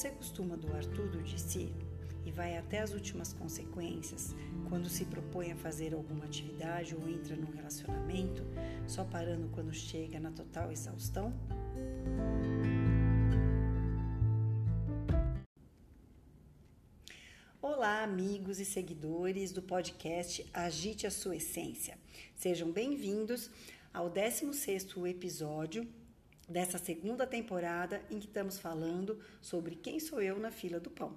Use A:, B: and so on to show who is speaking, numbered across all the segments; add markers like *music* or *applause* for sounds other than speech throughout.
A: Você costuma doar tudo de si e vai até as últimas consequências quando se propõe a fazer alguma atividade ou entra num relacionamento, só parando quando chega na total exaustão? Olá, amigos e seguidores do podcast Agite a Sua Essência. Sejam bem-vindos ao 16º episódio dessa segunda temporada em que estamos falando sobre quem sou eu na fila do pão.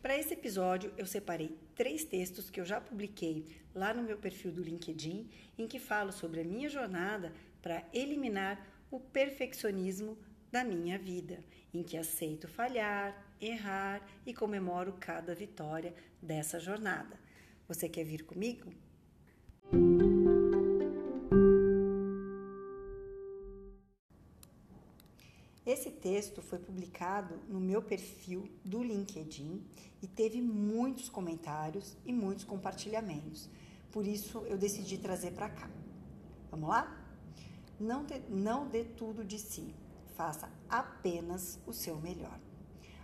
A: Para esse episódio, eu separei três textos que eu já publiquei lá no meu perfil do LinkedIn, em que falo sobre a minha jornada para eliminar o perfeccionismo da minha vida, em que aceito falhar, errar e comemoro cada vitória dessa jornada. Você quer vir comigo? Texto foi publicado no meu perfil do LinkedIn e teve muitos comentários e muitos compartilhamentos. Por isso eu decidi trazer para cá. Vamos lá? Não, não dê tudo de si, faça apenas o seu melhor.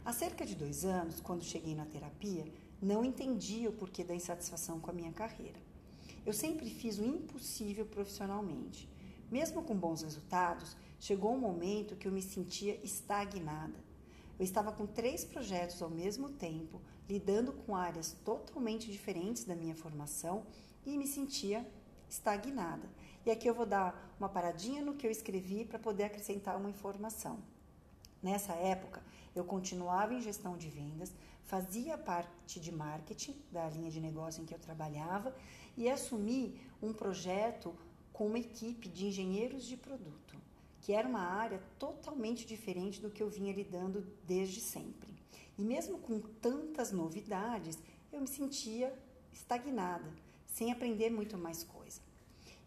A: Há cerca de dois anos, quando cheguei na terapia, não entendia o porquê da insatisfação com a minha carreira. Eu sempre fiz o impossível profissionalmente. Mesmo com bons resultados, chegou um momento que eu me sentia estagnada. Eu estava com três projetos ao mesmo tempo, lidando com áreas totalmente diferentes da minha formação e me sentia estagnada. E aqui eu vou dar uma paradinha no que eu escrevi para poder acrescentar uma informação. Nessa época, eu continuava em gestão de vendas, fazia parte de marketing da linha de negócio em que eu trabalhava e assumi um projeto com uma equipe de engenheiros de produto, que era uma área totalmente diferente do que eu vinha lidando desde sempre. E mesmo com tantas novidades, eu me sentia estagnada, sem aprender muito mais coisa.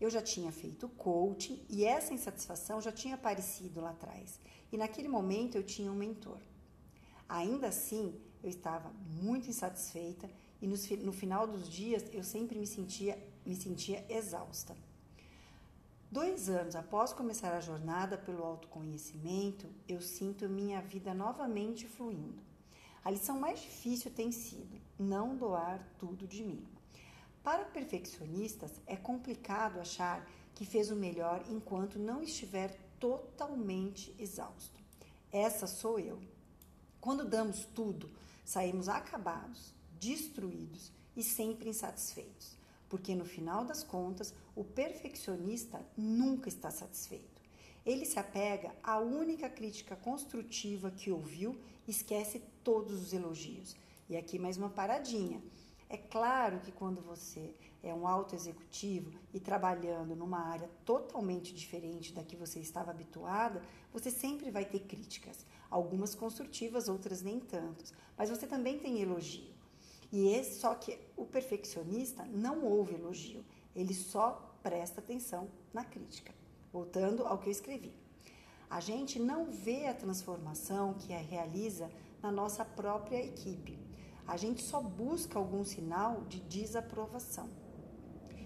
A: Eu já tinha feito coaching e essa insatisfação já tinha aparecido lá atrás. E naquele momento eu tinha um mentor. Ainda assim, eu estava muito insatisfeita e no, no final dos dias eu sempre me sentia, me sentia exausta. Dois anos após começar a jornada pelo autoconhecimento, eu sinto minha vida novamente fluindo. A lição mais difícil tem sido não doar tudo de mim. Para perfeccionistas, é complicado achar que fez o melhor enquanto não estiver totalmente exausto. Essa sou eu. Quando damos tudo, saímos acabados, destruídos e sempre insatisfeitos, porque no final das contas, o perfeccionista nunca está satisfeito. Ele se apega à única crítica construtiva que ouviu esquece todos os elogios. E aqui mais uma paradinha. É claro que quando você é um alto executivo e trabalhando numa área totalmente diferente da que você estava habituada, você sempre vai ter críticas algumas construtivas, outras nem tantas. Mas você também tem elogio. E esse, só que o perfeccionista não ouve elogio, ele só presta atenção na crítica. Voltando ao que eu escrevi. A gente não vê a transformação que a realiza na nossa própria equipe. A gente só busca algum sinal de desaprovação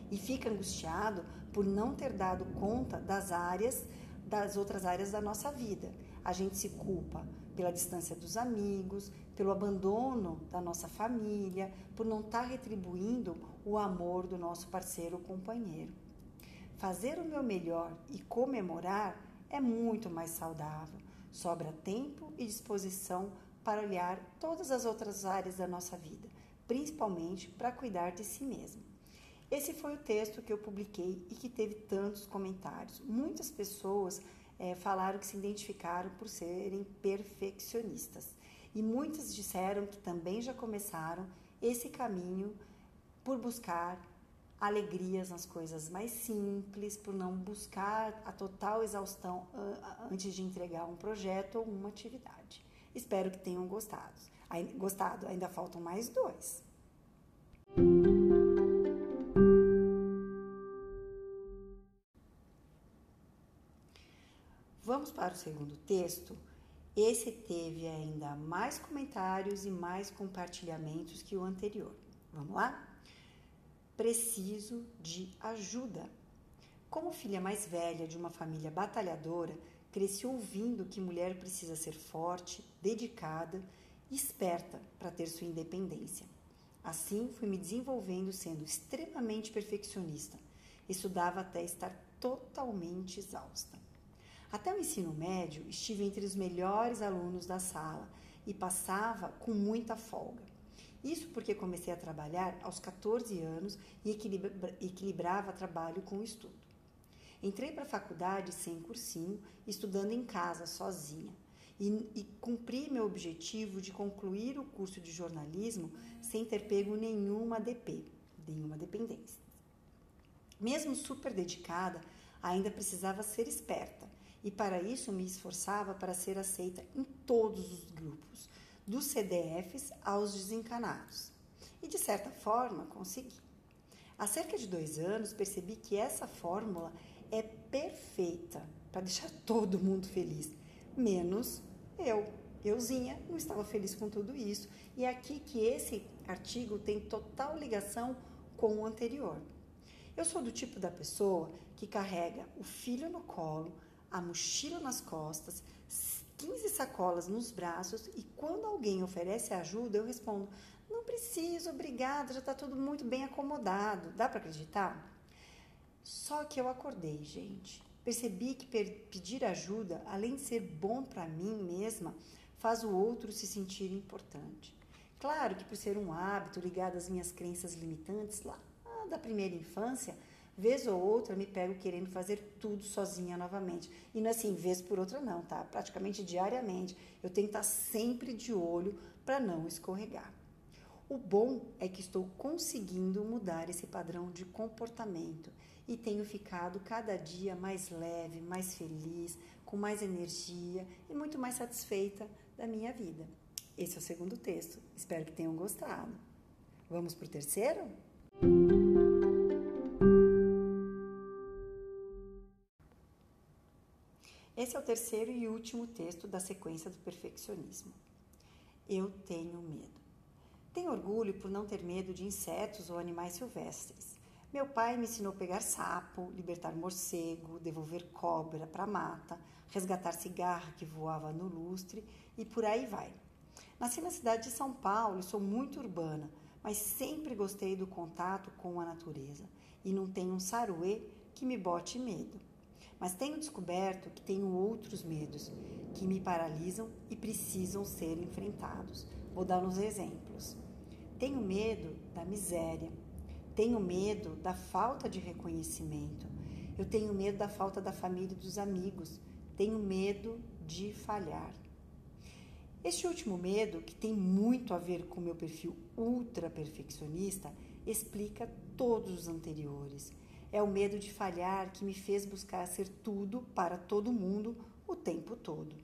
A: e fica angustiado por não ter dado conta das áreas, das outras áreas da nossa vida a gente se culpa pela distância dos amigos, pelo abandono da nossa família, por não estar tá retribuindo o amor do nosso parceiro ou companheiro. Fazer o meu melhor e comemorar é muito mais saudável. Sobra tempo e disposição para olhar todas as outras áreas da nossa vida, principalmente para cuidar de si mesmo. Esse foi o texto que eu publiquei e que teve tantos comentários. Muitas pessoas é, falaram que se identificaram por serem perfeccionistas. E muitas disseram que também já começaram esse caminho por buscar alegrias nas coisas mais simples, por não buscar a total exaustão antes de entregar um projeto ou uma atividade. Espero que tenham gostado. Gostado, ainda faltam mais dois. Vamos para o segundo texto. Esse teve ainda mais comentários e mais compartilhamentos que o anterior. Vamos lá? Preciso de ajuda. Como filha mais velha de uma família batalhadora, Cresci ouvindo que mulher precisa ser forte, dedicada e esperta para ter sua independência. Assim, fui me desenvolvendo sendo extremamente perfeccionista. Estudava até estar totalmente exausta. Até o ensino médio, estive entre os melhores alunos da sala e passava com muita folga. Isso porque comecei a trabalhar aos 14 anos e equilibrava trabalho com estudo. Entrei para a faculdade sem cursinho, estudando em casa, sozinha e, e cumpri meu objetivo de concluir o curso de jornalismo sem ter pego nenhuma DP, nenhuma dependência. Mesmo super dedicada, ainda precisava ser esperta e para isso me esforçava para ser aceita em todos os grupos, dos CDFs aos desencanados. E de certa forma consegui. Há cerca de dois anos percebi que essa fórmula é perfeita para deixar *laughs* todo mundo feliz, menos eu, euzinha, não estava feliz com tudo isso. E é aqui que esse artigo tem total ligação com o anterior. Eu sou do tipo da pessoa que carrega o filho no colo, a mochila nas costas, 15 sacolas nos braços e quando alguém oferece ajuda, eu respondo: não preciso, obrigada, já está tudo muito bem acomodado. Dá para acreditar? Só que eu acordei, gente. Percebi que pedir ajuda, além de ser bom para mim mesma, faz o outro se sentir importante. Claro que por ser um hábito ligado às minhas crenças limitantes lá da primeira infância, vez ou outra me pego querendo fazer tudo sozinha novamente. E não é assim, vez por outra não, tá? Praticamente diariamente. Eu tenho que estar sempre de olho para não escorregar. O bom é que estou conseguindo mudar esse padrão de comportamento e tenho ficado cada dia mais leve, mais feliz, com mais energia e muito mais satisfeita da minha vida. Esse é o segundo texto. Espero que tenham gostado. Vamos para o terceiro? Esse é o terceiro e último texto da sequência do perfeccionismo. Eu tenho medo. Tenho orgulho por não ter medo de insetos ou animais silvestres. Meu pai me ensinou a pegar sapo, libertar morcego, devolver cobra para a mata, resgatar cigarra que voava no lustre e por aí vai. Nasci na cidade de São Paulo e sou muito urbana, mas sempre gostei do contato com a natureza e não tenho um saruê que me bote medo. Mas tenho descoberto que tenho outros medos que me paralisam e precisam ser enfrentados. Vou dar uns exemplos. Tenho medo da miséria, tenho medo da falta de reconhecimento. Eu tenho medo da falta da família e dos amigos. Tenho medo de falhar. Este último medo, que tem muito a ver com meu perfil ultra perfeccionista, explica todos os anteriores. É o medo de falhar que me fez buscar ser tudo para todo mundo o tempo todo.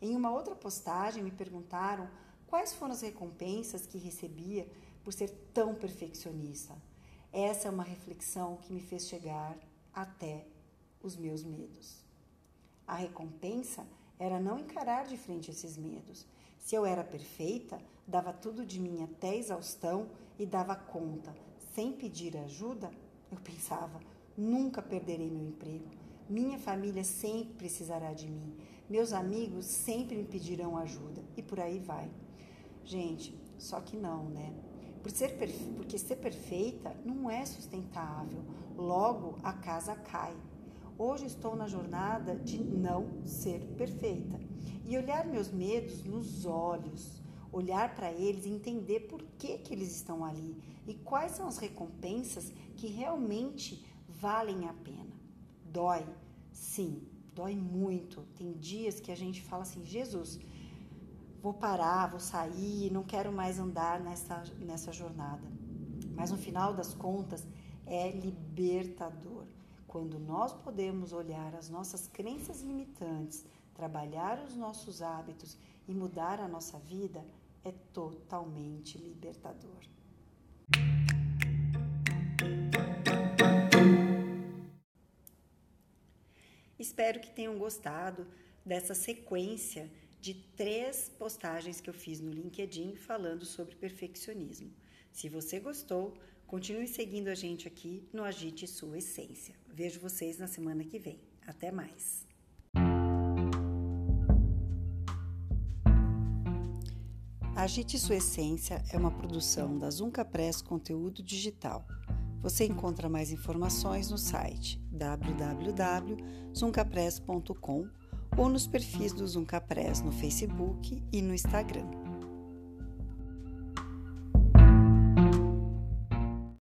A: Em uma outra postagem me perguntaram quais foram as recompensas que recebia por ser tão perfeccionista. Essa é uma reflexão que me fez chegar até os meus medos. A recompensa era não encarar de frente esses medos. Se eu era perfeita, dava tudo de mim até exaustão e dava conta, sem pedir ajuda, eu pensava: nunca perderei meu emprego. Minha família sempre precisará de mim. Meus amigos sempre me pedirão ajuda. E por aí vai. Gente, só que não, né? Por ser porque ser perfeita não é sustentável. Logo, a casa cai. Hoje estou na jornada de não ser perfeita e olhar meus medos nos olhos, olhar para eles e entender por que, que eles estão ali e quais são as recompensas que realmente valem a pena. Dói, sim, dói muito. Tem dias que a gente fala assim: Jesus, vou parar, vou sair, não quero mais andar nessa, nessa jornada. Mas no final das contas, é libertador. Quando nós podemos olhar as nossas crenças limitantes, trabalhar os nossos hábitos e mudar a nossa vida, é totalmente libertador. Espero que tenham gostado dessa sequência de três postagens que eu fiz no LinkedIn falando sobre perfeccionismo. Se você gostou, continue seguindo a gente aqui no Agite Sua Essência. Vejo vocês na semana que vem. Até mais! Agite Sua Essência é uma produção da Zunca Press Conteúdo Digital. Você encontra mais informações no site www.zuncapress.com ou nos perfis do Zunca Press no Facebook e no Instagram.